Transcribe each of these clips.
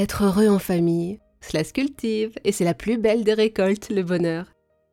Être heureux en famille, cela se cultive et c'est la plus belle des récoltes, le bonheur.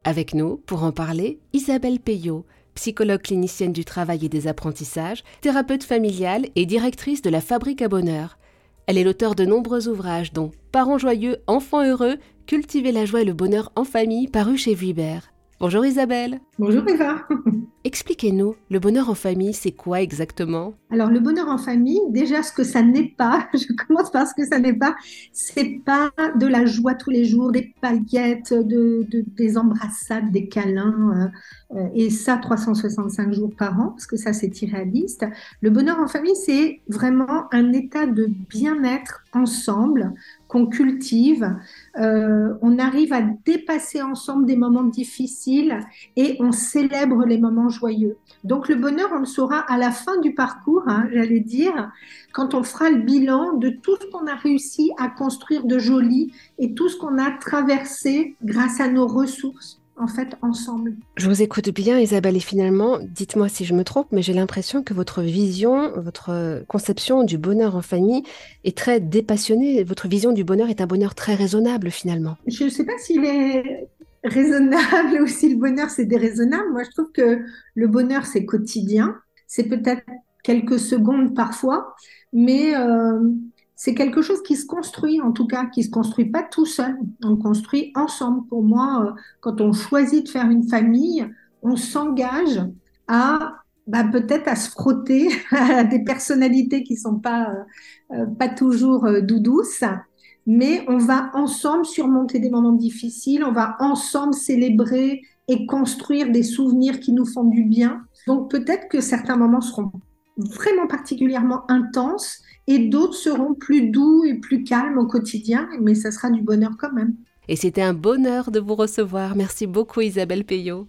Avec nous, pour en parler, Isabelle Payot, psychologue clinicienne du travail et des apprentissages, thérapeute familiale et directrice de la Fabrique à Bonheur. Elle est l'auteur de nombreux ouvrages dont Parents joyeux, enfants heureux, Cultiver la joie et le bonheur en famille, paru chez Vuibert. Bonjour Isabelle. Bonjour Eva. Expliquez-nous, le bonheur en famille, c'est quoi exactement? Alors le bonheur en famille, déjà ce que ça n'est pas, je commence par ce que ça n'est pas, c'est pas de la joie tous les jours, des paillettes, de, des embrassades, des câlins, euh, euh, et ça 365 jours par an, parce que ça c'est irréaliste. Le bonheur en famille, c'est vraiment un état de bien-être ensemble qu'on cultive. Euh, on arrive à dépasser ensemble des moments difficiles et on célèbre les moments joyeux. Donc le bonheur, on le saura à la fin du parcours, hein, j'allais dire, quand on fera le bilan de tout ce qu'on a réussi à construire de joli et tout ce qu'on a traversé grâce à nos ressources en fait ensemble. Je vous écoute bien Isabelle et finalement, dites-moi si je me trompe, mais j'ai l'impression que votre vision, votre conception du bonheur en famille est très dépassionnée. Votre vision du bonheur est un bonheur très raisonnable finalement. Je ne sais pas s'il est raisonnable ou si le bonheur c'est déraisonnable. Moi je trouve que le bonheur c'est quotidien, c'est peut-être quelques secondes parfois, mais euh, c'est quelque chose qui se construit, en tout cas, qui se construit pas tout seul. On construit ensemble. Pour moi, euh, quand on choisit de faire une famille, on s'engage à bah, peut-être à se frotter à des personnalités qui sont pas euh, pas toujours euh, doudouces, mais on va ensemble surmonter des moments difficiles. On va ensemble célébrer et construire des souvenirs qui nous font du bien. Donc peut-être que certains moments seront vraiment particulièrement intenses et d'autres seront plus doux et plus calmes au quotidien, mais ça sera du bonheur quand même. Et c'était un bonheur de vous recevoir. Merci beaucoup Isabelle Payot.